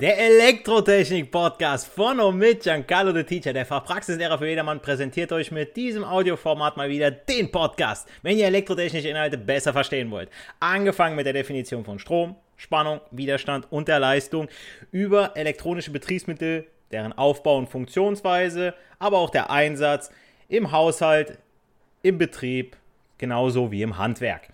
Der Elektrotechnik-Podcast von und mit Giancarlo the Teacher, der Fachpraxislehrer für jedermann, präsentiert euch mit diesem Audioformat mal wieder den Podcast, wenn ihr elektrotechnische Inhalte besser verstehen wollt. Angefangen mit der Definition von Strom, Spannung, Widerstand und der Leistung, über elektronische Betriebsmittel, deren Aufbau und Funktionsweise, aber auch der Einsatz im Haushalt, im Betrieb, genauso wie im Handwerk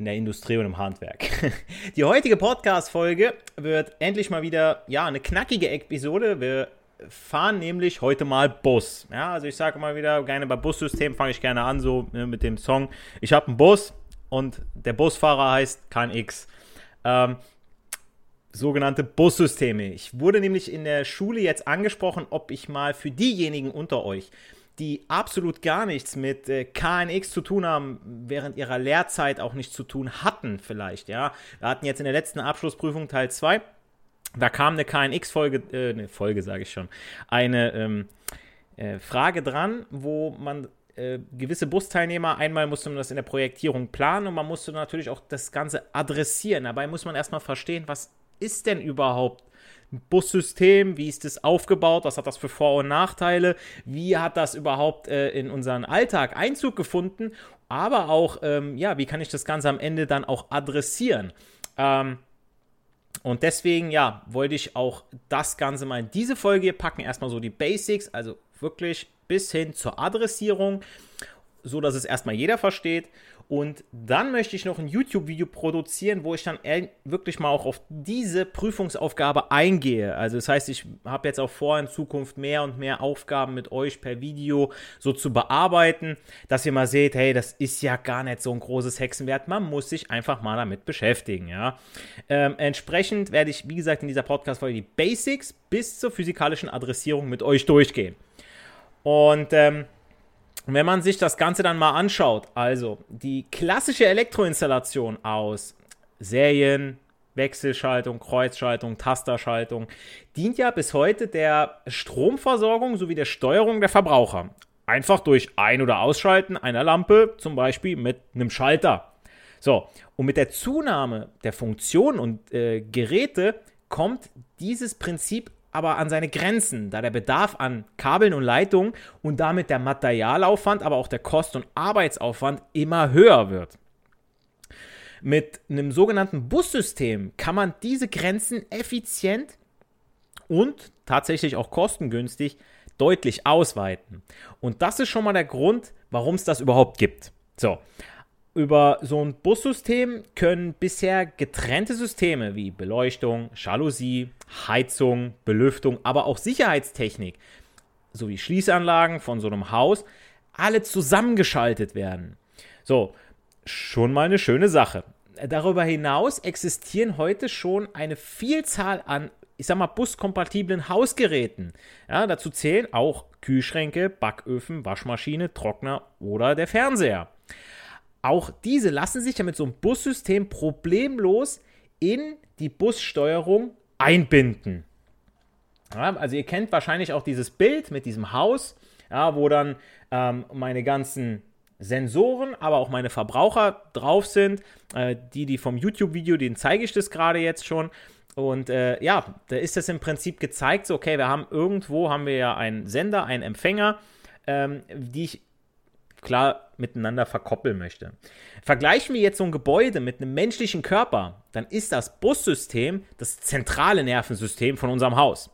in der Industrie und im Handwerk. Die heutige Podcast-Folge wird endlich mal wieder ja, eine knackige Episode. Wir fahren nämlich heute mal Bus. Ja, also ich sage mal wieder, gerne bei Bussystemen fange ich gerne an, so ne, mit dem Song. Ich habe einen Bus und der Busfahrer heißt KNX. Ähm, sogenannte Bussysteme. Ich wurde nämlich in der Schule jetzt angesprochen, ob ich mal für diejenigen unter euch, die absolut gar nichts mit äh, KNX zu tun haben, während ihrer Lehrzeit auch nichts zu tun hatten, vielleicht, ja. Wir hatten jetzt in der letzten Abschlussprüfung Teil 2, da kam eine KNX-Folge, äh, eine Folge sage ich schon, eine ähm, äh, Frage dran, wo man äh, gewisse Busteilnehmer, einmal musste man das in der Projektierung planen und man musste natürlich auch das Ganze adressieren. Dabei muss man erstmal verstehen, was ist denn überhaupt Bussystem, wie ist das aufgebaut, was hat das für Vor- und Nachteile, wie hat das überhaupt äh, in unseren Alltag Einzug gefunden, aber auch, ähm, ja, wie kann ich das Ganze am Ende dann auch adressieren. Ähm, und deswegen, ja, wollte ich auch das Ganze mal in diese Folge hier packen. Erstmal so die Basics, also wirklich bis hin zur Adressierung, so dass es erstmal jeder versteht. Und dann möchte ich noch ein YouTube-Video produzieren, wo ich dann wirklich mal auch auf diese Prüfungsaufgabe eingehe. Also das heißt, ich habe jetzt auch vor, in Zukunft mehr und mehr Aufgaben mit euch per Video so zu bearbeiten, dass ihr mal seht, hey, das ist ja gar nicht so ein großes Hexenwert. Man muss sich einfach mal damit beschäftigen, ja. Ähm, entsprechend werde ich, wie gesagt, in dieser Podcast-Folge die Basics bis zur physikalischen Adressierung mit euch durchgehen. Und ähm, wenn man sich das Ganze dann mal anschaut, also die klassische Elektroinstallation aus Serien, Wechselschaltung, Kreuzschaltung, Tasterschaltung dient ja bis heute der Stromversorgung sowie der Steuerung der Verbraucher. Einfach durch Ein- oder Ausschalten einer Lampe, zum Beispiel mit einem Schalter. So, und mit der Zunahme der Funktionen und äh, Geräte kommt dieses Prinzip aber an seine Grenzen, da der Bedarf an Kabeln und Leitungen und damit der Materialaufwand, aber auch der Kost- und Arbeitsaufwand immer höher wird. Mit einem sogenannten Bussystem kann man diese Grenzen effizient und tatsächlich auch kostengünstig deutlich ausweiten. Und das ist schon mal der Grund, warum es das überhaupt gibt. So, über so ein Bussystem können bisher getrennte Systeme wie Beleuchtung, Jalousie, Heizung, Belüftung, aber auch Sicherheitstechnik sowie Schließanlagen von so einem Haus alle zusammengeschaltet werden. So, schon mal eine schöne Sache. Darüber hinaus existieren heute schon eine Vielzahl an, ich sag mal, buskompatiblen Hausgeräten. Ja, dazu zählen auch Kühlschränke, Backöfen, Waschmaschine, Trockner oder der Fernseher. Auch diese lassen sich ja mit so einem Bussystem problemlos in die Bussteuerung einbinden. Ja, also ihr kennt wahrscheinlich auch dieses Bild mit diesem Haus, ja, wo dann ähm, meine ganzen Sensoren, aber auch meine Verbraucher drauf sind. Äh, die, die vom YouTube-Video, denen zeige ich das gerade jetzt schon. Und äh, ja, da ist das im Prinzip gezeigt, so, okay, wir haben irgendwo, haben wir ja einen Sender, einen Empfänger, ähm, die ich klar miteinander verkoppeln möchte. Vergleichen wir jetzt so ein Gebäude mit einem menschlichen Körper, dann ist das Bussystem das zentrale Nervensystem von unserem Haus.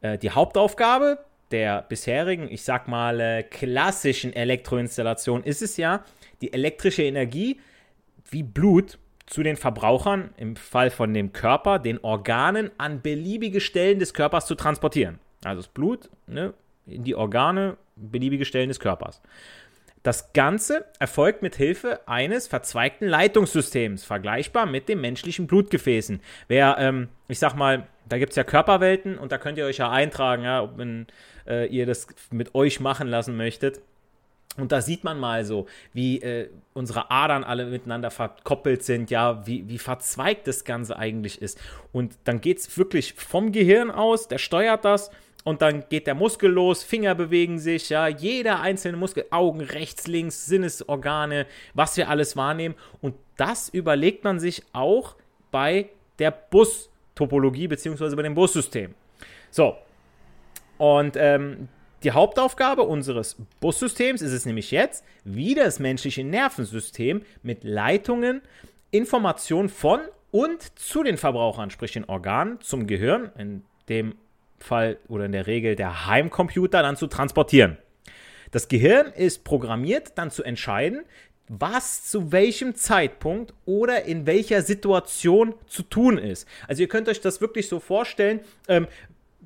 Äh, die Hauptaufgabe der bisherigen, ich sag mal, äh, klassischen Elektroinstallation ist es ja, die elektrische Energie wie Blut zu den Verbrauchern, im Fall von dem Körper, den Organen an beliebige Stellen des Körpers zu transportieren. Also das Blut ne, in die Organe, beliebige Stellen des Körpers. Das Ganze erfolgt mit Hilfe eines verzweigten Leitungssystems, vergleichbar mit den menschlichen Blutgefäßen. Wer, ähm, ich sag mal, da gibt es ja Körperwelten und da könnt ihr euch ja eintragen, ja, wenn, äh, ihr das mit euch machen lassen möchtet. Und da sieht man mal so, wie äh, unsere Adern alle miteinander verkoppelt sind, ja, wie, wie verzweigt das Ganze eigentlich ist. Und dann geht es wirklich vom Gehirn aus, der steuert das und dann geht der Muskel los, Finger bewegen sich, ja, jeder einzelne Muskel, Augen rechts, links, Sinnesorgane, was wir alles wahrnehmen. Und das überlegt man sich auch bei der Bustopologie beziehungsweise bei dem Bussystem. So, und ähm, die Hauptaufgabe unseres Bussystems ist es nämlich jetzt, wie das menschliche Nervensystem mit Leitungen Informationen von und zu den Verbrauchern, sprich den Organen, zum Gehirn, in dem Fall oder in der Regel der Heimcomputer, dann zu transportieren. Das Gehirn ist programmiert, dann zu entscheiden, was zu welchem Zeitpunkt oder in welcher Situation zu tun ist. Also ihr könnt euch das wirklich so vorstellen, ähm,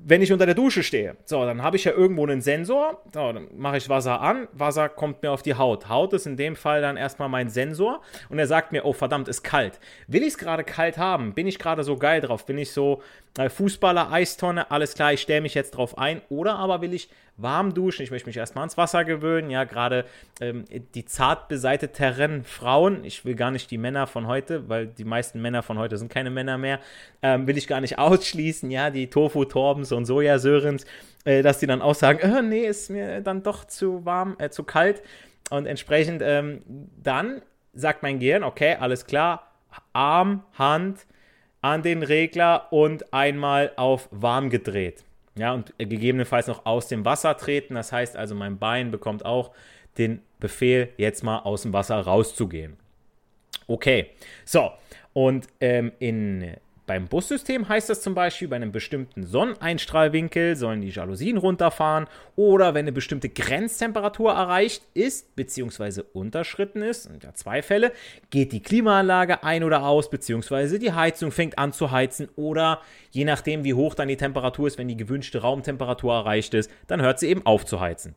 wenn ich unter der Dusche stehe, so, dann habe ich ja irgendwo einen Sensor, so, dann mache ich Wasser an, Wasser kommt mir auf die Haut. Haut ist in dem Fall dann erstmal mein Sensor und er sagt mir, oh verdammt, ist kalt. Will ich es gerade kalt haben? Bin ich gerade so geil drauf? Bin ich so äh, Fußballer, Eistonne, alles klar, ich stelle mich jetzt drauf ein? Oder aber will ich warm duschen, ich möchte mich erstmal ans Wasser gewöhnen, ja, gerade ähm, die zart beseiteten Frauen, ich will gar nicht die Männer von heute, weil die meisten Männer von heute sind keine Männer mehr, ähm, will ich gar nicht ausschließen, ja, die Tofu-Torbens und Sojasörens, äh, dass die dann auch sagen, äh, nee, ist mir dann doch zu warm, äh, zu kalt und entsprechend ähm, dann sagt mein Gehirn, okay, alles klar, Arm, Hand an den Regler und einmal auf warm gedreht. Ja, und gegebenenfalls noch aus dem Wasser treten. Das heißt also, mein Bein bekommt auch den Befehl, jetzt mal aus dem Wasser rauszugehen. Okay, so. Und ähm, in beim Bussystem heißt das zum Beispiel, bei einem bestimmten Sonneneinstrahlwinkel sollen die Jalousien runterfahren oder wenn eine bestimmte Grenztemperatur erreicht ist bzw. unterschritten ist, sind ja zwei Fälle, geht die Klimaanlage ein oder aus bzw. die Heizung fängt an zu heizen oder je nachdem wie hoch dann die Temperatur ist, wenn die gewünschte Raumtemperatur erreicht ist, dann hört sie eben auf zu heizen.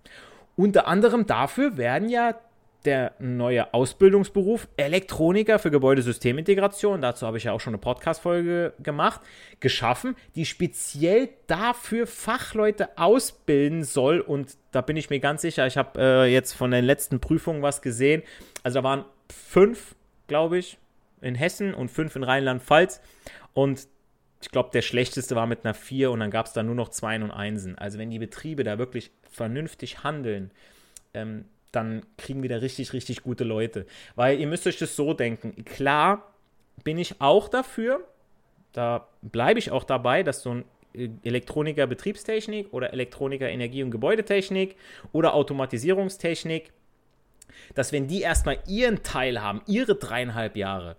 Unter anderem dafür werden ja der neue Ausbildungsberuf Elektroniker für Gebäudesystemintegration. Dazu habe ich ja auch schon eine Podcast-Folge gemacht, geschaffen, die speziell dafür Fachleute ausbilden soll. Und da bin ich mir ganz sicher, ich habe äh, jetzt von den letzten Prüfungen was gesehen. Also da waren fünf, glaube ich, in Hessen und fünf in Rheinland-Pfalz. Und ich glaube, der schlechteste war mit einer 4 und dann gab es da nur noch Zweien und Einsen. Also wenn die Betriebe da wirklich vernünftig handeln, ähm, dann kriegen wir da richtig, richtig gute Leute. Weil ihr müsst euch das so denken. Klar bin ich auch dafür, da bleibe ich auch dabei, dass so ein äh, Elektroniker Betriebstechnik oder Elektroniker Energie- und Gebäudetechnik oder Automatisierungstechnik, dass wenn die erstmal ihren Teil haben, ihre dreieinhalb Jahre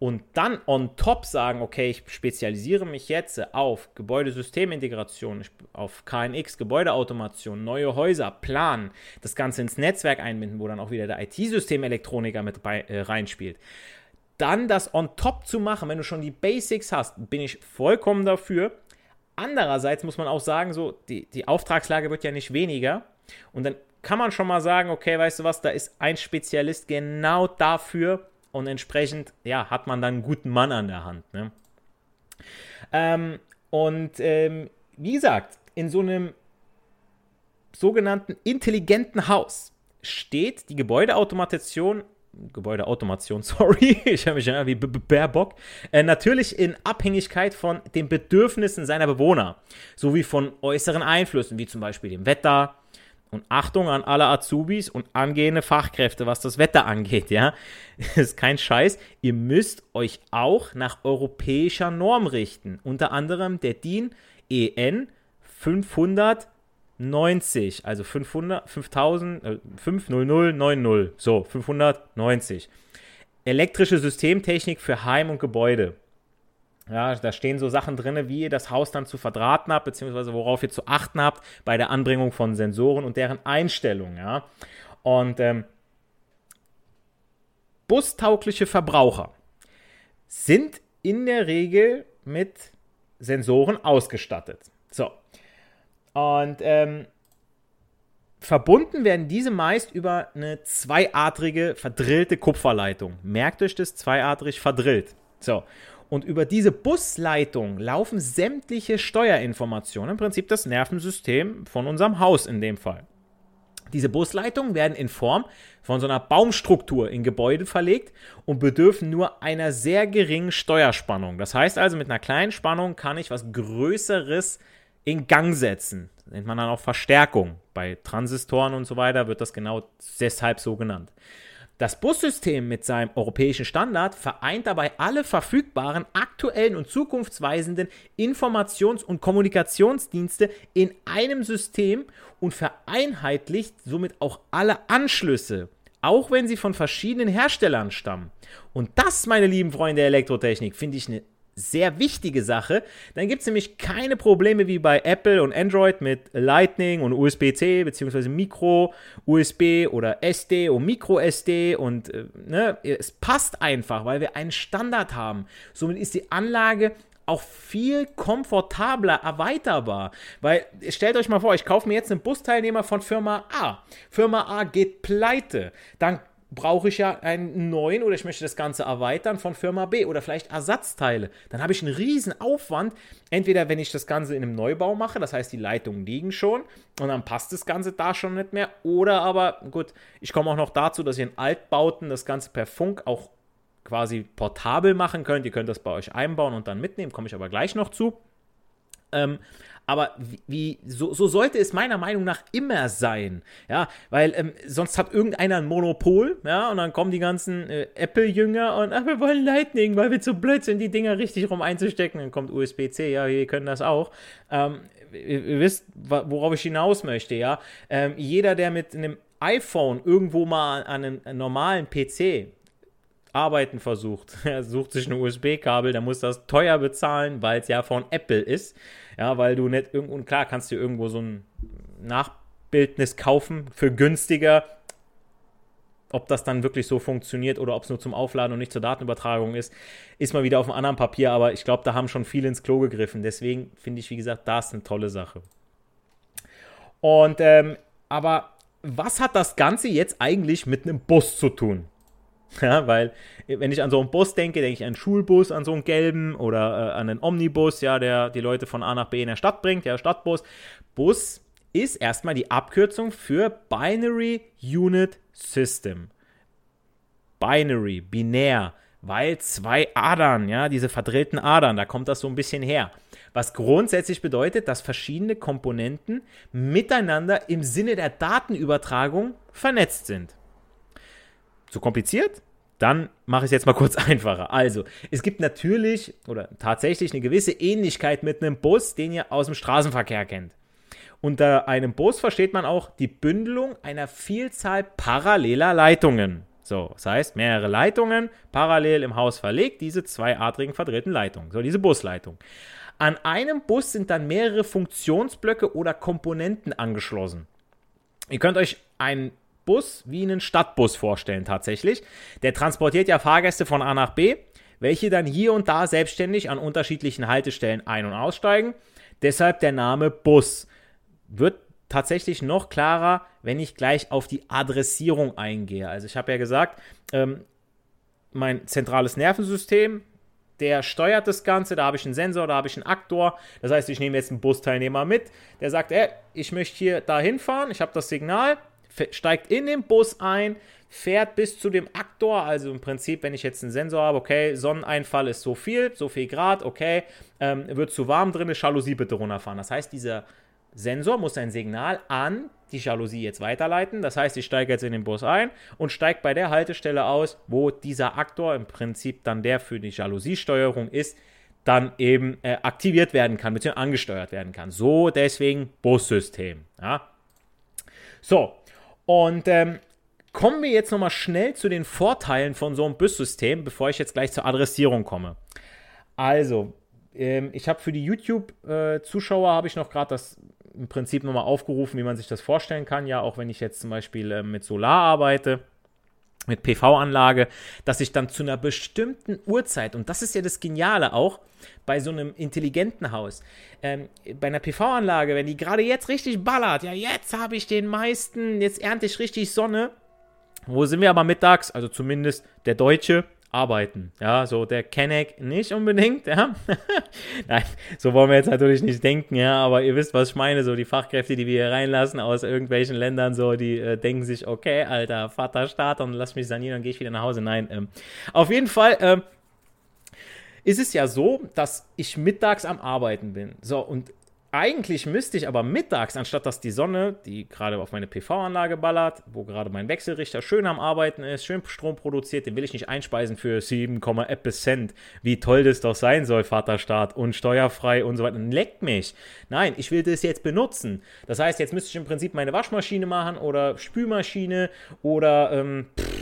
und dann on top sagen, okay, ich spezialisiere mich jetzt auf Gebäudesystemintegration, auf KNX, Gebäudeautomation, neue Häuser, planen, das Ganze ins Netzwerk einbinden, wo dann auch wieder der IT-Systemelektroniker mit bei, äh, reinspielt. Dann das on top zu machen, wenn du schon die Basics hast, bin ich vollkommen dafür. Andererseits muss man auch sagen, so, die, die Auftragslage wird ja nicht weniger. Und dann kann man schon mal sagen, okay, weißt du was, da ist ein Spezialist genau dafür und entsprechend, ja, hat man dann einen guten Mann an der Hand. Ne? Ähm, und ähm, wie gesagt, in so einem sogenannten intelligenten Haus steht die Gebäudeautomation Gebäudeautomation, sorry, ich habe mich ja wie Baerbock, äh, natürlich in Abhängigkeit von den Bedürfnissen seiner Bewohner, sowie von äußeren Einflüssen, wie zum Beispiel dem Wetter, und Achtung an alle Azubis und angehende Fachkräfte, was das Wetter angeht, ja, das ist kein Scheiß, ihr müsst euch auch nach europäischer Norm richten. Unter anderem der DIN EN 590, also 500, 5000, äh, 50090, so 590. Elektrische Systemtechnik für Heim und Gebäude. Ja, da stehen so Sachen drin, wie ihr das Haus dann zu verdrahten habt, beziehungsweise worauf ihr zu achten habt bei der Anbringung von Sensoren und deren Einstellung. Ja. Und ähm, bustaugliche Verbraucher sind in der Regel mit Sensoren ausgestattet. So. Und ähm, verbunden werden diese meist über eine zweiadrige verdrillte Kupferleitung. Merkt euch das, zweiadrig verdrillt. So. Und über diese Busleitung laufen sämtliche Steuerinformationen, im Prinzip das Nervensystem von unserem Haus in dem Fall. Diese Busleitungen werden in Form von so einer Baumstruktur in Gebäude verlegt und bedürfen nur einer sehr geringen Steuerspannung. Das heißt also, mit einer kleinen Spannung kann ich was Größeres in Gang setzen. Das nennt man dann auch Verstärkung. Bei Transistoren und so weiter wird das genau deshalb so genannt. Das Bussystem mit seinem europäischen Standard vereint dabei alle verfügbaren aktuellen und zukunftsweisenden Informations- und Kommunikationsdienste in einem System und vereinheitlicht somit auch alle Anschlüsse, auch wenn sie von verschiedenen Herstellern stammen. Und das, meine lieben Freunde der Elektrotechnik, finde ich eine sehr wichtige Sache. Dann gibt es nämlich keine Probleme wie bei Apple und Android mit Lightning und USB-C bzw. Micro, USB oder SD und Micro SD und äh, ne, es passt einfach, weil wir einen Standard haben. Somit ist die Anlage auch viel komfortabler erweiterbar. Weil stellt euch mal vor, ich kaufe mir jetzt einen Busteilnehmer von Firma A. Firma A geht pleite. Dann brauche ich ja einen neuen oder ich möchte das Ganze erweitern von Firma B oder vielleicht Ersatzteile. Dann habe ich einen riesen Aufwand. Entweder wenn ich das Ganze in einem Neubau mache, das heißt die Leitungen liegen schon und dann passt das Ganze da schon nicht mehr. Oder aber, gut, ich komme auch noch dazu, dass ihr in Altbauten das Ganze per Funk auch quasi portabel machen könnt. Ihr könnt das bei euch einbauen und dann mitnehmen, komme ich aber gleich noch zu. Ähm, aber wie, so, so, sollte es meiner Meinung nach immer sein, ja, weil ähm, sonst hat irgendeiner ein Monopol, ja, und dann kommen die ganzen äh, Apple-Jünger und ach, wir wollen Lightning, weil wir zu blöd sind, die Dinger richtig rum einzustecken, dann kommt USB-C, ja, wir können das auch. Ähm, ihr, ihr, wisst, worauf ich hinaus möchte, ja. Ähm, jeder, der mit einem iPhone irgendwo mal an einem normalen PC arbeiten versucht, er sucht sich ein USB-Kabel, der muss das teuer bezahlen, weil es ja von Apple ist. Ja, weil du nicht irgendwo, und klar kannst du irgendwo so ein Nachbildnis kaufen für günstiger. Ob das dann wirklich so funktioniert oder ob es nur zum Aufladen und nicht zur Datenübertragung ist, ist mal wieder auf einem anderen Papier, aber ich glaube, da haben schon viele ins Klo gegriffen. Deswegen finde ich, wie gesagt, das eine tolle Sache. Und, ähm, aber was hat das Ganze jetzt eigentlich mit einem Bus zu tun? Ja, weil, wenn ich an so einen Bus denke, denke ich an einen Schulbus, an so einen gelben oder äh, an einen Omnibus, ja, der die Leute von A nach B in der Stadt bringt, der Stadtbus. Bus ist erstmal die Abkürzung für Binary Unit System. Binary, binär, weil zwei Adern, ja, diese verdrehten Adern, da kommt das so ein bisschen her. Was grundsätzlich bedeutet, dass verschiedene Komponenten miteinander im Sinne der Datenübertragung vernetzt sind. Zu kompliziert? Dann mache ich es jetzt mal kurz einfacher. Also, es gibt natürlich oder tatsächlich eine gewisse Ähnlichkeit mit einem Bus, den ihr aus dem Straßenverkehr kennt. Unter einem Bus versteht man auch die Bündelung einer Vielzahl paralleler Leitungen. So, das heißt, mehrere Leitungen parallel im Haus verlegt, diese zweiadrigen verdrehten Leitungen. So, diese Busleitung. An einem Bus sind dann mehrere Funktionsblöcke oder Komponenten angeschlossen. Ihr könnt euch einen Bus wie einen Stadtbus vorstellen tatsächlich. Der transportiert ja Fahrgäste von A nach B, welche dann hier und da selbstständig an unterschiedlichen Haltestellen ein- und aussteigen. Deshalb der Name Bus. Wird tatsächlich noch klarer, wenn ich gleich auf die Adressierung eingehe. Also ich habe ja gesagt, ähm, mein zentrales Nervensystem, der steuert das Ganze, da habe ich einen Sensor, da habe ich einen Aktor. Das heißt, ich nehme jetzt einen Busteilnehmer mit, der sagt, ey, ich möchte hier da hinfahren, ich habe das Signal, steigt in den Bus ein, fährt bis zu dem Aktor, also im Prinzip, wenn ich jetzt einen Sensor habe, okay, Sonneneinfall ist so viel, so viel Grad, okay, ähm, wird zu warm drin, Jalousie bitte runterfahren. Das heißt, dieser Sensor muss ein Signal an die Jalousie jetzt weiterleiten. Das heißt, ich steige jetzt in den Bus ein und steige bei der Haltestelle aus, wo dieser Aktor im Prinzip dann der für die Jalousiesteuerung ist, dann eben äh, aktiviert werden kann, beziehungsweise angesteuert werden kann. So deswegen Bussystem. Ja. So, und ähm, kommen wir jetzt nochmal schnell zu den Vorteilen von so einem Bussystem, bevor ich jetzt gleich zur Adressierung komme. Also, ähm, ich habe für die YouTube-Zuschauer äh, habe ich noch gerade das im Prinzip nochmal aufgerufen, wie man sich das vorstellen kann. Ja, auch wenn ich jetzt zum Beispiel äh, mit Solar arbeite, mit PV-Anlage, dass ich dann zu einer bestimmten Uhrzeit, und das ist ja das Geniale auch bei so einem intelligenten Haus, ähm, bei einer PV-Anlage, wenn die gerade jetzt richtig ballert, ja, jetzt habe ich den meisten, jetzt ernte ich richtig Sonne. Wo sind wir aber mittags? Also zumindest der Deutsche, arbeiten. Ja, so der Kenneck nicht unbedingt, ja. Nein, so wollen wir jetzt natürlich nicht denken, ja, aber ihr wisst, was ich meine, so die Fachkräfte, die wir hier reinlassen aus irgendwelchen Ländern, so, die äh, denken sich, okay, alter Vaterstaat, und lass mich sanieren, dann gehe ich wieder nach Hause. Nein, ähm, auf jeden Fall, ähm, ist es ja so, dass ich mittags am Arbeiten bin. So, und eigentlich müsste ich aber mittags, anstatt dass die Sonne, die gerade auf meine PV-Anlage ballert, wo gerade mein Wechselrichter schön am Arbeiten ist, schön Strom produziert, den will ich nicht einspeisen für 7, etwas Cent. Wie toll das doch sein soll, Vaterstaat, und steuerfrei und so weiter. Leckt mich. Nein, ich will das jetzt benutzen. Das heißt, jetzt müsste ich im Prinzip meine Waschmaschine machen oder Spülmaschine oder ähm, pff,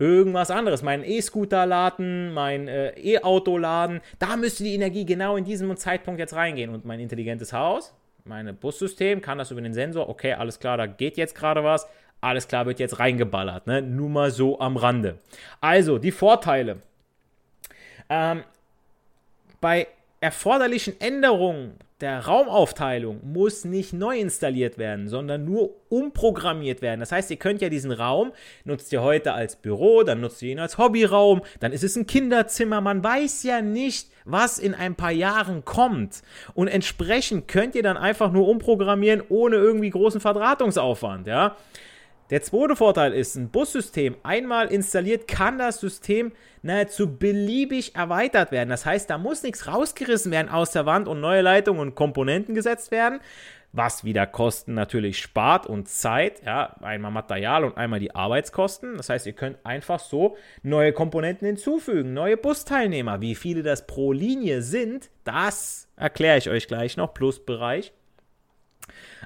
irgendwas anderes, meinen E-Scooter laden, mein äh, E-Auto laden, da müsste die Energie genau in diesem Zeitpunkt jetzt reingehen. Und mein intelligentes Haus, mein Bussystem kann das über den Sensor, okay, alles klar, da geht jetzt gerade was, alles klar, wird jetzt reingeballert, ne? nur mal so am Rande. Also, die Vorteile. Ähm, bei erforderlichen Änderungen der Raumaufteilung muss nicht neu installiert werden, sondern nur umprogrammiert werden. Das heißt, ihr könnt ja diesen Raum, nutzt ihr heute als Büro, dann nutzt ihr ihn als Hobbyraum, dann ist es ein Kinderzimmer. Man weiß ja nicht, was in ein paar Jahren kommt. Und entsprechend könnt ihr dann einfach nur umprogrammieren, ohne irgendwie großen Verdrahtungsaufwand, ja. Der zweite Vorteil ist, ein Bussystem einmal installiert, kann das System nahezu beliebig erweitert werden. Das heißt, da muss nichts rausgerissen werden aus der Wand und neue Leitungen und Komponenten gesetzt werden, was wieder Kosten natürlich spart und Zeit, ja, einmal Material und einmal die Arbeitskosten. Das heißt, ihr könnt einfach so neue Komponenten hinzufügen, neue Busteilnehmer. Wie viele das pro Linie sind, das erkläre ich euch gleich noch, Plusbereich.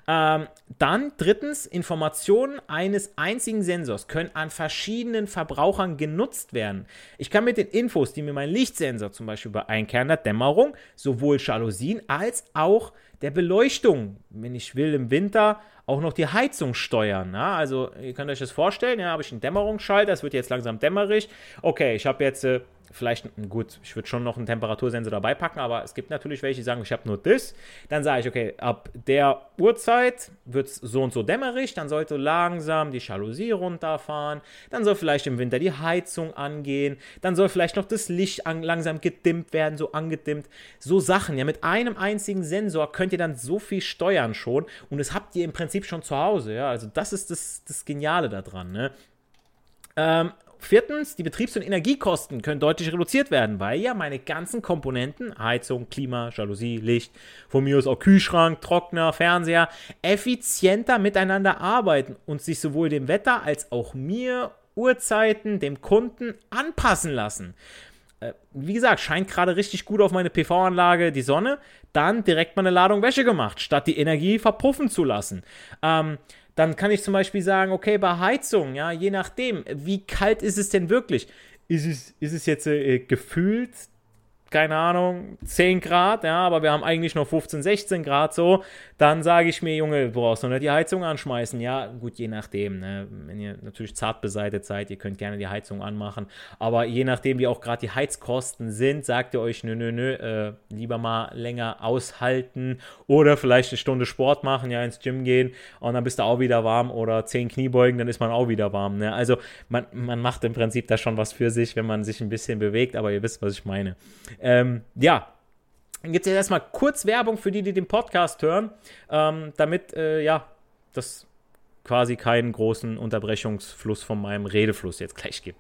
Ähm, dann drittens, Informationen eines einzigen Sensors können an verschiedenen Verbrauchern genutzt werden. Ich kann mit den Infos, die mir mein Lichtsensor zum Beispiel bei einkehrender Dämmerung, sowohl Jalousien als auch der Beleuchtung, wenn ich will, im Winter auch noch die Heizung steuern. Ja? Also ihr könnt euch das vorstellen, ja, habe ich einen Dämmerungsschalter, es wird jetzt langsam dämmerig. Okay, ich habe jetzt äh, vielleicht, gut, ich würde schon noch einen Temperatursensor dabei packen, aber es gibt natürlich welche, die sagen, ich habe nur das. Dann sage ich, okay, ab der Uhrzeit wird es so und so dämmerig, dann sollte langsam die Jalousie runterfahren, dann soll vielleicht im Winter die Heizung angehen, dann soll vielleicht noch das Licht an, langsam gedimmt werden, so angedimmt. So Sachen, ja, mit einem einzigen Sensor könnt ihr dann so viel steuern schon und das habt ihr im Prinzip schon zu Hause, ja, also das ist das, das Geniale daran, ne. Ähm, Viertens, die Betriebs- und Energiekosten können deutlich reduziert werden, weil ja meine ganzen Komponenten, Heizung, Klima, Jalousie, Licht, von mir aus auch Kühlschrank, Trockner, Fernseher, effizienter miteinander arbeiten und sich sowohl dem Wetter als auch mir, Uhrzeiten, dem Kunden anpassen lassen. Äh, wie gesagt, scheint gerade richtig gut auf meine PV-Anlage die Sonne. Dann direkt mal eine Ladung Wäsche gemacht, statt die Energie verpuffen zu lassen. Ähm, dann kann ich zum Beispiel sagen, okay, bei Heizung, ja, je nachdem, wie kalt ist es denn wirklich? Ist es, ist es jetzt äh, gefühlt keine Ahnung, 10 Grad, ja, aber wir haben eigentlich noch 15, 16 Grad so, dann sage ich mir, Junge, du brauchst noch nicht die Heizung anschmeißen. Ja, gut, je nachdem, ne? wenn ihr natürlich zart beseitet seid, ihr könnt gerne die Heizung anmachen, aber je nachdem, wie auch gerade die Heizkosten sind, sagt ihr euch, nö, nö, nö, äh, lieber mal länger aushalten oder vielleicht eine Stunde Sport machen, ja, ins Gym gehen und dann bist du auch wieder warm oder 10 Kniebeugen, dann ist man auch wieder warm. Ne? Also man, man macht im Prinzip da schon was für sich, wenn man sich ein bisschen bewegt, aber ihr wisst, was ich meine. Ähm, ja, dann gibt es jetzt erstmal kurz Werbung für die, die den Podcast hören, ähm, damit, äh, ja, das quasi keinen großen Unterbrechungsfluss von meinem Redefluss jetzt gleich gibt.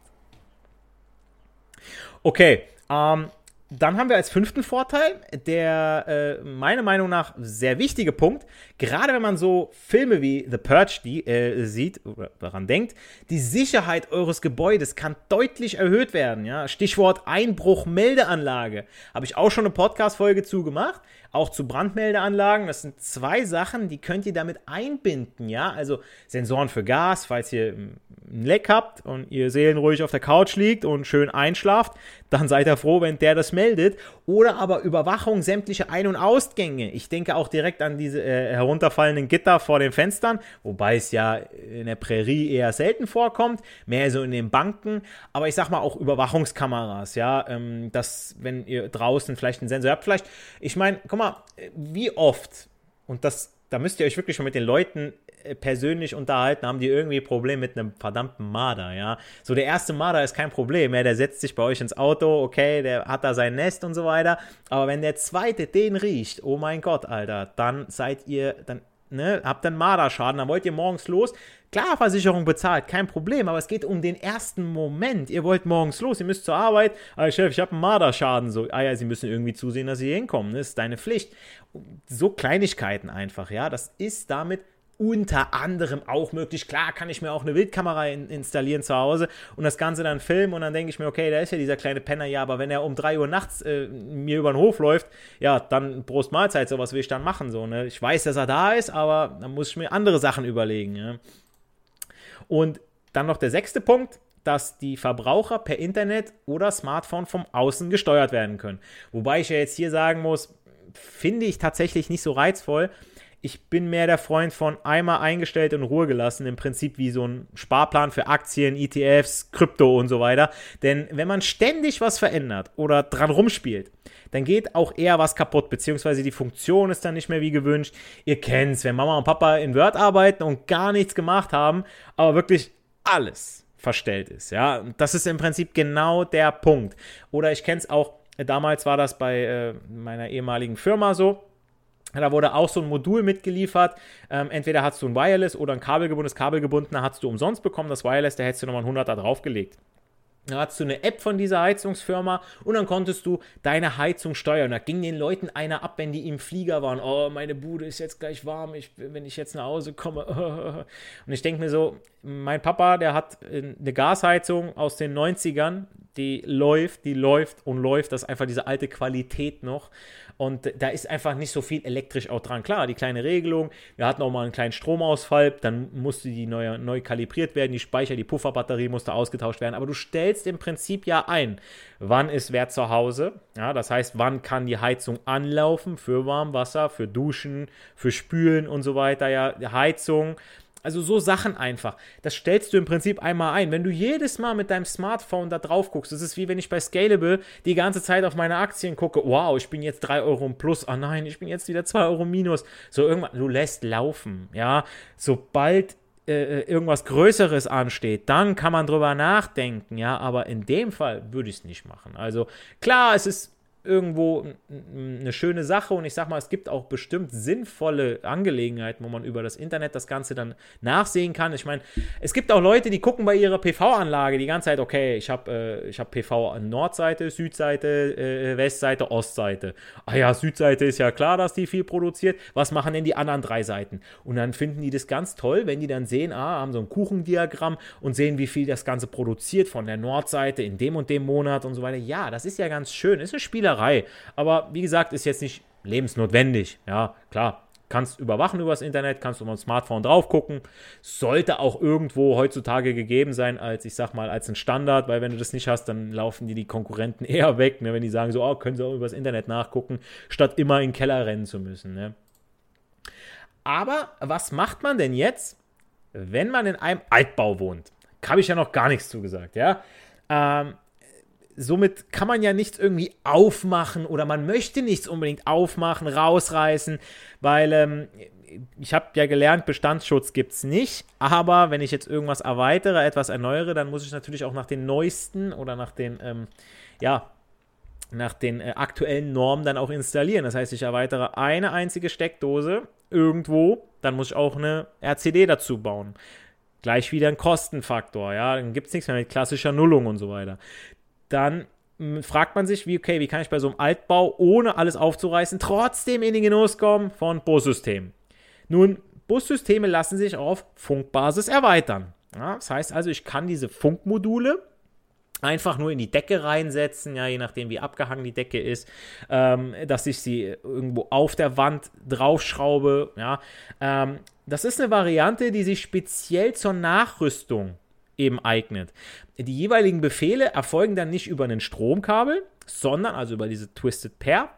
Okay, ähm, dann haben wir als fünften Vorteil, der äh, meiner Meinung nach sehr wichtige Punkt, gerade wenn man so Filme wie The Purge die, äh, sieht oder daran denkt, die Sicherheit eures Gebäudes kann deutlich erhöht werden. Ja? Stichwort Einbruchmeldeanlage. Habe ich auch schon eine Podcast-Folge zu gemacht auch zu Brandmeldeanlagen. Das sind zwei Sachen, die könnt ihr damit einbinden, ja. Also Sensoren für Gas, falls ihr ein Leck habt und ihr seelenruhig auf der Couch liegt und schön einschlaft, dann seid ihr froh, wenn der das meldet. Oder aber Überwachung sämtlicher Ein- und Ausgänge. Ich denke auch direkt an diese äh, herunterfallenden Gitter vor den Fenstern, wobei es ja in der Prärie eher selten vorkommt, mehr so in den Banken. Aber ich sag mal auch Überwachungskameras, ja, ähm, dass wenn ihr draußen vielleicht einen Sensor habt, vielleicht, ich meine, guck mal, wie oft, und das, da müsst ihr euch wirklich schon mit den Leuten äh, persönlich unterhalten, haben die irgendwie Probleme mit einem verdammten Marder, ja. So der erste Marder ist kein Problem, ja, der setzt sich bei euch ins Auto, okay, der hat da sein Nest und so weiter. Aber wenn der zweite den riecht, oh mein Gott, Alter, dann seid ihr, dann ne, habt dann Marderschaden, dann wollt ihr morgens los. Klar, Versicherung bezahlt, kein Problem, aber es geht um den ersten Moment. Ihr wollt morgens los, ihr müsst zur Arbeit. Ah, Chef, ich habe einen Marderschaden. So, ah ja, Sie müssen irgendwie zusehen, dass Sie hinkommen. Das ist deine Pflicht. So Kleinigkeiten einfach, ja. Das ist damit unter anderem auch möglich. Klar kann ich mir auch eine Wildkamera in, installieren zu Hause und das Ganze dann filmen und dann denke ich mir, okay, da ist ja dieser kleine Penner, ja, aber wenn er um 3 Uhr nachts äh, mir über den Hof läuft, ja, dann Prost Mahlzeit, sowas will ich dann machen, so, ne? Ich weiß, dass er da ist, aber dann muss ich mir andere Sachen überlegen, ja. Und dann noch der sechste Punkt, dass die Verbraucher per Internet oder Smartphone vom Außen gesteuert werden können. Wobei ich ja jetzt hier sagen muss, finde ich tatsächlich nicht so reizvoll, ich bin mehr der Freund von einmal eingestellt und in Ruhe gelassen, im Prinzip wie so ein Sparplan für Aktien, ETFs, Krypto und so weiter. Denn wenn man ständig was verändert oder dran rumspielt, dann geht auch eher was kaputt, beziehungsweise die Funktion ist dann nicht mehr wie gewünscht. Ihr kennt's, wenn Mama und Papa in Word arbeiten und gar nichts gemacht haben, aber wirklich alles verstellt ist. Ja, das ist im Prinzip genau der Punkt. Oder ich kenne es auch, damals war das bei äh, meiner ehemaligen Firma so da wurde auch so ein Modul mitgeliefert. Ähm, entweder hast du ein Wireless oder ein kabelgebundenes. Kabelgebundene hast du umsonst bekommen. Das Wireless, da hättest du nochmal ein 100er draufgelegt. Da hattest du eine App von dieser Heizungsfirma und dann konntest du deine Heizung steuern. Da ging den Leuten einer ab, wenn die im Flieger waren. Oh, meine Bude ist jetzt gleich warm, ich, wenn ich jetzt nach Hause komme. Und ich denke mir so, mein Papa, der hat eine Gasheizung aus den 90ern, die läuft, die läuft und läuft. Das ist einfach diese alte Qualität noch. Und da ist einfach nicht so viel elektrisch auch dran. Klar, die kleine Regelung, wir hatten auch mal einen kleinen Stromausfall, dann musste die neu, neu kalibriert werden, die Speicher, die Pufferbatterie musste ausgetauscht werden. Aber du stellst im Prinzip ja ein, wann ist wer zu Hause. Ja, das heißt, wann kann die Heizung anlaufen für Warmwasser, für Duschen, für Spülen und so weiter. Ja, Heizung, also so Sachen einfach. Das stellst du im Prinzip einmal ein. Wenn du jedes Mal mit deinem Smartphone da drauf guckst, das ist wie wenn ich bei Scalable die ganze Zeit auf meine Aktien gucke. Wow, ich bin jetzt 3 Euro im Plus. Ah oh nein, ich bin jetzt wieder 2 Euro minus. So irgendwann, du lässt laufen. Ja, sobald äh, äh, irgendwas Größeres ansteht, dann kann man drüber nachdenken, ja, aber in dem Fall würde ich es nicht machen. Also klar, es ist irgendwo eine schöne Sache und ich sag mal, es gibt auch bestimmt sinnvolle Angelegenheiten, wo man über das Internet das Ganze dann nachsehen kann. Ich meine, es gibt auch Leute, die gucken bei ihrer PV-Anlage die ganze Zeit, okay, ich habe äh, hab PV an Nordseite, Südseite, äh, Westseite, Ostseite. Ah ja, Südseite ist ja klar, dass die viel produziert. Was machen denn die anderen drei Seiten? Und dann finden die das ganz toll, wenn die dann sehen, ah, haben so ein Kuchendiagramm und sehen, wie viel das Ganze produziert von der Nordseite in dem und dem Monat und so weiter. Ja, das ist ja ganz schön, ist eine Spielerei Spielerei. Aber wie gesagt, ist jetzt nicht lebensnotwendig. Ja, klar. Kannst überwachen übers Internet, kannst du auf dem Smartphone drauf gucken. Sollte auch irgendwo heutzutage gegeben sein, als ich sag mal, als ein Standard, weil wenn du das nicht hast, dann laufen die die Konkurrenten eher weg, ne? wenn die sagen so, oh, können sie auch übers Internet nachgucken, statt immer in den Keller rennen zu müssen. Ne? Aber was macht man denn jetzt, wenn man in einem Altbau wohnt? Habe ich ja noch gar nichts zugesagt, ja. Ähm, somit kann man ja nichts irgendwie aufmachen oder man möchte nichts unbedingt aufmachen, rausreißen, weil ähm, ich habe ja gelernt, Bestandsschutz gibt es nicht, aber wenn ich jetzt irgendwas erweitere, etwas erneuere, dann muss ich natürlich auch nach den neuesten oder nach den, ähm, ja, nach den äh, aktuellen Normen dann auch installieren. Das heißt, ich erweitere eine einzige Steckdose irgendwo, dann muss ich auch eine RCD dazu bauen. Gleich wieder ein Kostenfaktor, ja, dann gibt es nichts mehr mit klassischer Nullung und so weiter dann fragt man sich, wie, okay, wie kann ich bei so einem Altbau ohne alles aufzureißen trotzdem in den Genuss kommen von Bussystemen? Nun, Bussysteme lassen sich auf Funkbasis erweitern. Ja, das heißt also, ich kann diese Funkmodule einfach nur in die Decke reinsetzen, ja, je nachdem wie abgehangen die Decke ist, ähm, dass ich sie irgendwo auf der Wand draufschraube, ja. Ähm, das ist eine Variante, die sich speziell zur Nachrüstung eben eignet. Die jeweiligen Befehle erfolgen dann nicht über ein Stromkabel, sondern, also über diese Twisted Pair,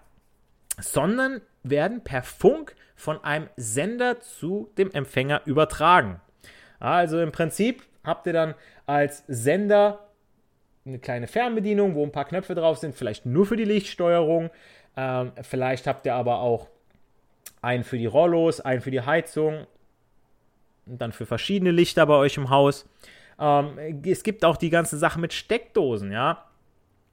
sondern werden per Funk von einem Sender zu dem Empfänger übertragen. Also im Prinzip habt ihr dann als Sender eine kleine Fernbedienung, wo ein paar Knöpfe drauf sind, vielleicht nur für die Lichtsteuerung. Ähm, vielleicht habt ihr aber auch einen für die Rollos, einen für die Heizung und dann für verschiedene Lichter bei euch im Haus. Ähm, es gibt auch die ganze Sache mit Steckdosen, ja.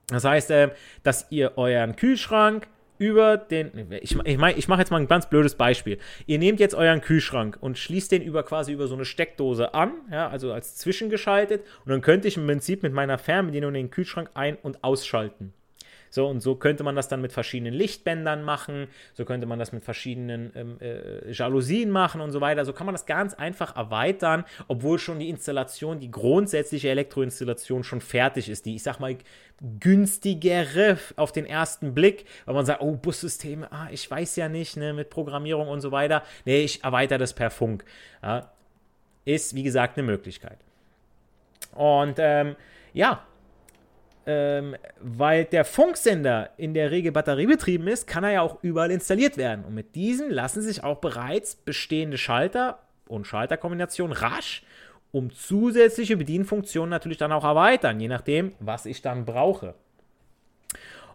Das heißt, äh, dass ihr euren Kühlschrank über den. Ich, ich, mein, ich mache jetzt mal ein ganz blödes Beispiel. Ihr nehmt jetzt euren Kühlschrank und schließt den über quasi über so eine Steckdose an, ja, also als zwischengeschaltet. Und dann könnte ich im Prinzip mit meiner Fernbedienung den Kühlschrank ein- und ausschalten. So, und so könnte man das dann mit verschiedenen Lichtbändern machen, so könnte man das mit verschiedenen ähm, äh, Jalousien machen und so weiter. So kann man das ganz einfach erweitern, obwohl schon die Installation, die grundsätzliche Elektroinstallation schon fertig ist. Die, ich sag mal, günstigere auf den ersten Blick, weil man sagt, oh, Bussysteme, ah, ich weiß ja nicht, ne, mit Programmierung und so weiter. Nee, ich erweitere das per Funk. Ja, ist, wie gesagt, eine Möglichkeit. Und ähm, ja, ähm, weil der Funksender in der Regel batteriebetrieben ist, kann er ja auch überall installiert werden. Und mit diesen lassen sich auch bereits bestehende Schalter und Schalterkombinationen rasch um zusätzliche Bedienfunktionen natürlich dann auch erweitern, je nachdem, was ich dann brauche.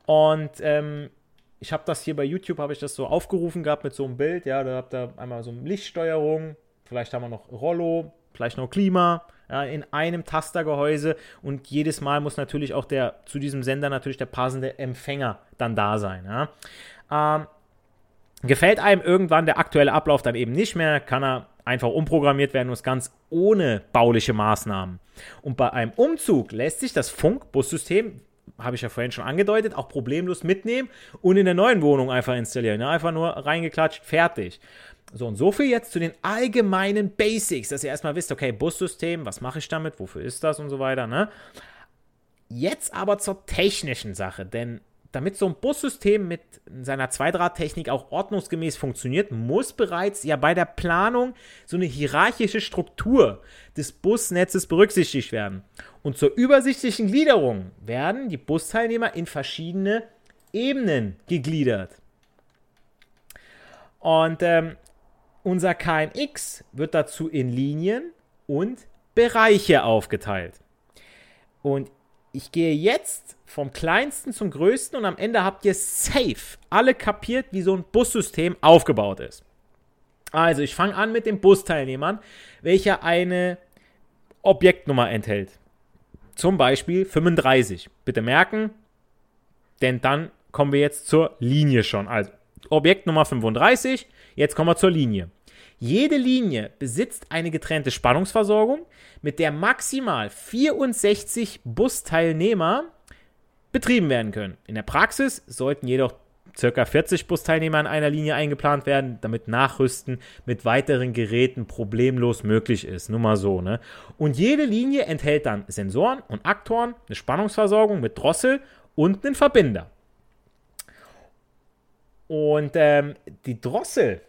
Und ähm, ich habe das hier bei YouTube, habe ich das so aufgerufen gehabt mit so einem Bild, ja, da habt ihr einmal so eine Lichtsteuerung, vielleicht haben wir noch Rollo, vielleicht noch Klima, ja, in einem Tastergehäuse und jedes Mal muss natürlich auch der zu diesem Sender natürlich der passende Empfänger dann da sein. Ja. Ähm, gefällt einem irgendwann der aktuelle Ablauf dann eben nicht mehr, kann er einfach umprogrammiert werden und es ganz ohne bauliche Maßnahmen. Und bei einem Umzug lässt sich das Funkbussystem, habe ich ja vorhin schon angedeutet, auch problemlos mitnehmen und in der neuen Wohnung einfach installieren. Ja, einfach nur reingeklatscht, fertig. So, und so viel jetzt zu den allgemeinen Basics, dass ihr erstmal wisst, okay, Bussystem, was mache ich damit, wofür ist das und so weiter, ne? Jetzt aber zur technischen Sache, denn damit so ein Bussystem mit seiner Zweidrahttechnik auch ordnungsgemäß funktioniert, muss bereits ja bei der Planung so eine hierarchische Struktur des Busnetzes berücksichtigt werden. Und zur übersichtlichen Gliederung werden die Busteilnehmer in verschiedene Ebenen gegliedert. Und ähm, unser KNX wird dazu in Linien und Bereiche aufgeteilt. Und ich gehe jetzt vom kleinsten zum größten und am Ende habt ihr safe alle kapiert, wie so ein Bussystem aufgebaut ist. Also, ich fange an mit den Busteilnehmern, welcher eine Objektnummer enthält. Zum Beispiel 35. Bitte merken, denn dann kommen wir jetzt zur Linie schon. Also, Objektnummer 35, jetzt kommen wir zur Linie. Jede Linie besitzt eine getrennte Spannungsversorgung, mit der maximal 64 Busteilnehmer betrieben werden können. In der Praxis sollten jedoch ca. 40 Busteilnehmer an einer Linie eingeplant werden, damit Nachrüsten mit weiteren Geräten problemlos möglich ist. Nur mal so, ne? Und jede Linie enthält dann Sensoren und Aktoren, eine Spannungsversorgung mit Drossel und einen Verbinder. Und ähm, die Drossel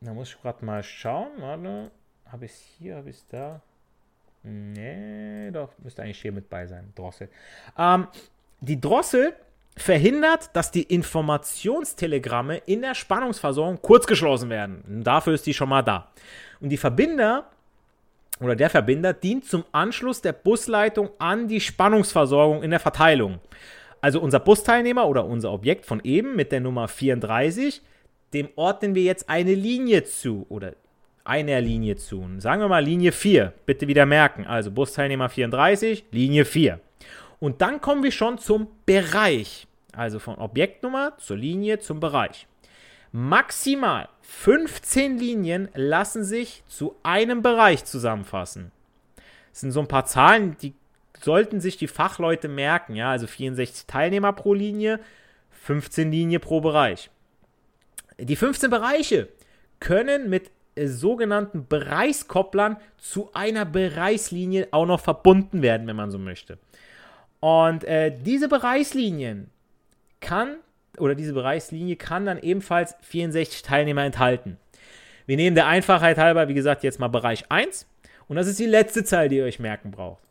da muss ich gerade mal schauen. Warte. Habe ich es hier, habe ich es da? Nee, doch, müsste eigentlich hier mit bei sein. Drossel. Ähm, die Drossel verhindert, dass die Informationstelegramme in der Spannungsversorgung kurzgeschlossen werden. Und dafür ist die schon mal da. Und die Verbinder oder der Verbinder dient zum Anschluss der Busleitung an die Spannungsversorgung in der Verteilung. Also unser Busteilnehmer oder unser Objekt von eben mit der Nummer 34 dem ordnen wir jetzt eine Linie zu oder einer Linie zu. Sagen wir mal Linie 4. Bitte wieder merken. Also Busteilnehmer 34, Linie 4. Und dann kommen wir schon zum Bereich. Also von Objektnummer zur Linie zum Bereich. Maximal 15 Linien lassen sich zu einem Bereich zusammenfassen. Das sind so ein paar Zahlen, die sollten sich die Fachleute merken, ja, also 64 Teilnehmer pro Linie, 15 Linie pro Bereich. Die 15 Bereiche können mit äh, sogenannten Bereichskopplern zu einer Bereichslinie auch noch verbunden werden, wenn man so möchte. Und äh, diese Bereichslinien kann oder diese Bereichslinie kann dann ebenfalls 64 Teilnehmer enthalten. Wir nehmen der Einfachheit halber, wie gesagt, jetzt mal Bereich 1 und das ist die letzte Zahl, die ihr euch merken braucht.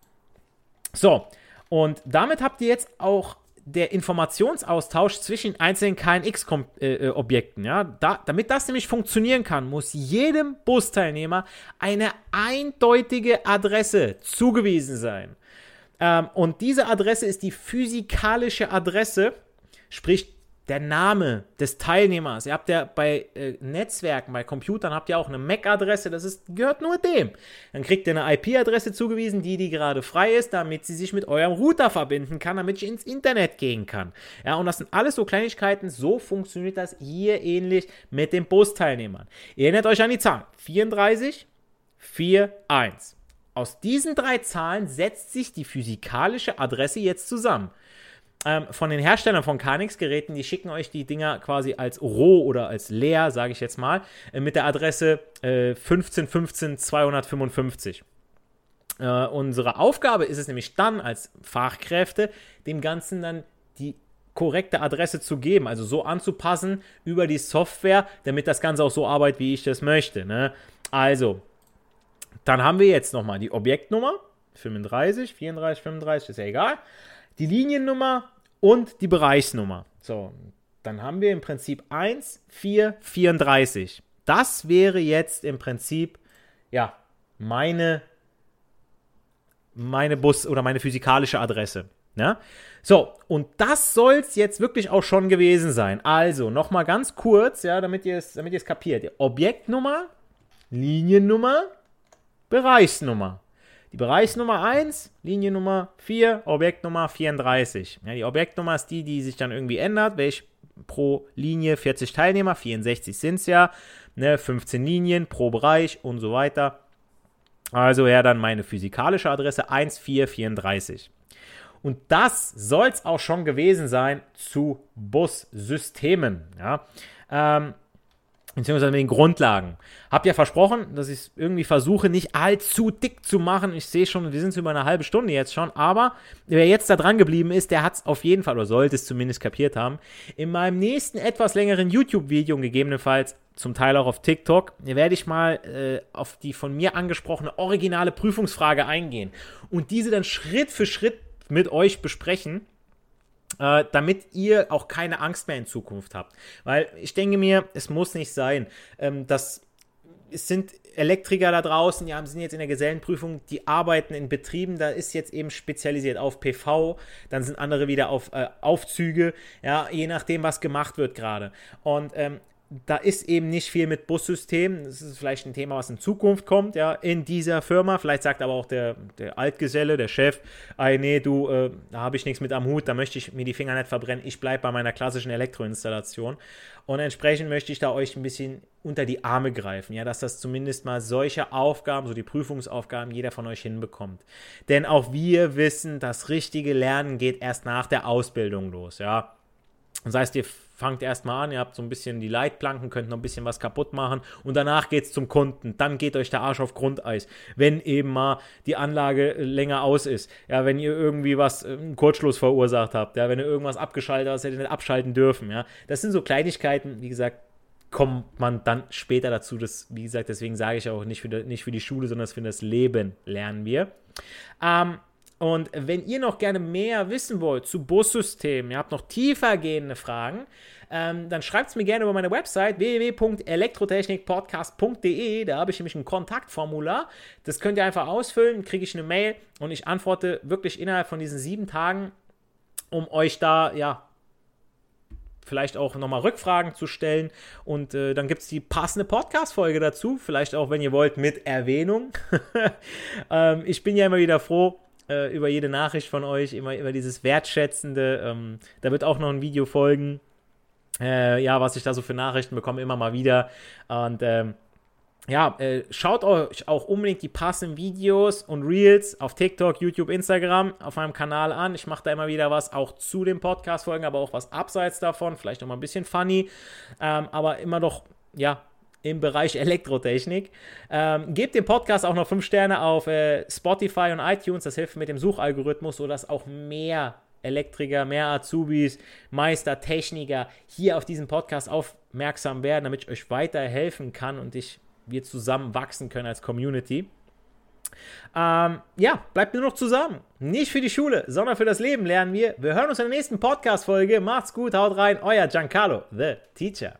So, und damit habt ihr jetzt auch der Informationsaustausch zwischen einzelnen KNX-Objekten. Ja? Da, damit das nämlich funktionieren kann, muss jedem Busteilnehmer eine eindeutige Adresse zugewiesen sein. Ähm, und diese Adresse ist die physikalische Adresse, sprich der Name des Teilnehmers. Ihr habt ja bei äh, Netzwerken, bei Computern habt ihr auch eine MAC-Adresse, das ist, gehört nur dem. Dann kriegt ihr eine IP-Adresse zugewiesen, die, die gerade frei ist, damit sie sich mit eurem Router verbinden kann, damit ich ins Internet gehen kann. Ja, und das sind alles so Kleinigkeiten, so funktioniert das hier ähnlich mit den Bus-Teilnehmern. Ihr erinnert euch an die Zahlen. 34, 4, 1. Aus diesen drei Zahlen setzt sich die physikalische Adresse jetzt zusammen. Ähm, von den Herstellern von Canix-Geräten, die schicken euch die Dinger quasi als roh oder als leer, sage ich jetzt mal, äh, mit der Adresse äh, 1515255. Äh, unsere Aufgabe ist es nämlich dann als Fachkräfte, dem Ganzen dann die korrekte Adresse zu geben, also so anzupassen über die Software, damit das Ganze auch so arbeitet, wie ich das möchte. Ne? Also, dann haben wir jetzt nochmal die Objektnummer, 35, 34, 35, ist ja egal die Liniennummer und die Bereichsnummer. So, dann haben wir im Prinzip 1, 4, 34. Das wäre jetzt im Prinzip, ja, meine, meine Bus- oder meine physikalische Adresse. Ne? So, und das soll es jetzt wirklich auch schon gewesen sein. Also, nochmal ganz kurz, ja, damit ihr es damit kapiert. Objektnummer, Liniennummer, Bereichsnummer. Die Bereichsnummer 1, Liniennummer 4, Objektnummer 34. Ja, die Objektnummer ist die, die sich dann irgendwie ändert, welch pro Linie 40 Teilnehmer, 64 sind es ja, ne, 15 Linien pro Bereich und so weiter. Also ja, dann meine physikalische Adresse 1434. Und das soll es auch schon gewesen sein zu Bussystemen. Ja. Ähm, beziehungsweise mit den Grundlagen. Hab ja versprochen, dass ich es irgendwie versuche, nicht allzu dick zu machen. Ich sehe schon, wir sind über eine halbe Stunde jetzt schon, aber wer jetzt da dran geblieben ist, der hat es auf jeden Fall oder sollte es zumindest kapiert haben. In meinem nächsten etwas längeren YouTube-Video gegebenenfalls zum Teil auch auf TikTok, werde ich mal äh, auf die von mir angesprochene originale Prüfungsfrage eingehen und diese dann Schritt für Schritt mit euch besprechen äh, damit ihr auch keine Angst mehr in Zukunft habt. Weil ich denke mir, es muss nicht sein, ähm, dass es sind Elektriker da draußen, die sind jetzt in der Gesellenprüfung, die arbeiten in Betrieben, da ist jetzt eben spezialisiert auf PV, dann sind andere wieder auf äh, Aufzüge, ja, je nachdem, was gemacht wird gerade. Und ähm, da ist eben nicht viel mit Bussystem. Das ist vielleicht ein Thema, was in Zukunft kommt, ja, in dieser Firma. Vielleicht sagt aber auch der, der Altgeselle, der Chef, ey, nee, du, äh, da habe ich nichts mit am Hut, da möchte ich mir die Finger nicht verbrennen. Ich bleibe bei meiner klassischen Elektroinstallation. Und entsprechend möchte ich da euch ein bisschen unter die Arme greifen, ja, dass das zumindest mal solche Aufgaben, so die Prüfungsaufgaben, jeder von euch hinbekommt. Denn auch wir wissen, das richtige Lernen geht erst nach der Ausbildung los, ja. Das heißt, ihr fangt erstmal an, ihr habt so ein bisschen die Leitplanken, könnt noch ein bisschen was kaputt machen und danach geht es zum Kunden. Dann geht euch der Arsch auf Grundeis, wenn eben mal die Anlage länger aus ist. Ja, wenn ihr irgendwie was, äh, einen Kurzschluss verursacht habt, ja, wenn ihr irgendwas abgeschaltet habt, was ihr nicht abschalten dürfen, ja. Das sind so Kleinigkeiten, wie gesagt, kommt man dann später dazu. Das, wie gesagt, deswegen sage ich auch nicht für, die, nicht für die Schule, sondern für das Leben lernen wir. Ähm, und wenn ihr noch gerne mehr wissen wollt zu Bussystemen, ihr habt noch tiefer gehende Fragen, ähm, dann schreibt es mir gerne über meine Website www.elektrotechnikpodcast.de. Da habe ich nämlich ein Kontaktformular. Das könnt ihr einfach ausfüllen, kriege ich eine Mail und ich antworte wirklich innerhalb von diesen sieben Tagen, um euch da, ja, vielleicht auch nochmal Rückfragen zu stellen. Und äh, dann gibt es die passende Podcast-Folge dazu. Vielleicht auch, wenn ihr wollt, mit Erwähnung. ähm, ich bin ja immer wieder froh, äh, über jede Nachricht von euch, immer über dieses Wertschätzende. Ähm, da wird auch noch ein Video folgen. Äh, ja, was ich da so für Nachrichten bekomme, immer mal wieder. Und ähm, ja, äh, schaut euch auch unbedingt die passenden Videos und Reels auf TikTok, YouTube, Instagram auf meinem Kanal an. Ich mache da immer wieder was, auch zu den Podcast-Folgen, aber auch was abseits davon, vielleicht auch mal ein bisschen funny, ähm, aber immer doch, ja, im Bereich Elektrotechnik. Ähm, gebt dem Podcast auch noch 5 Sterne auf äh, Spotify und iTunes, das hilft mit dem Suchalgorithmus, sodass auch mehr Elektriker, mehr Azubis, Meister, Techniker hier auf diesen Podcast aufmerksam werden, damit ich euch weiterhelfen kann und ich wir zusammen wachsen können als Community. Ähm, ja, bleibt nur noch zusammen. Nicht für die Schule, sondern für das Leben lernen wir. Wir hören uns in der nächsten Podcast-Folge. Macht's gut, haut rein. Euer Giancarlo, the teacher.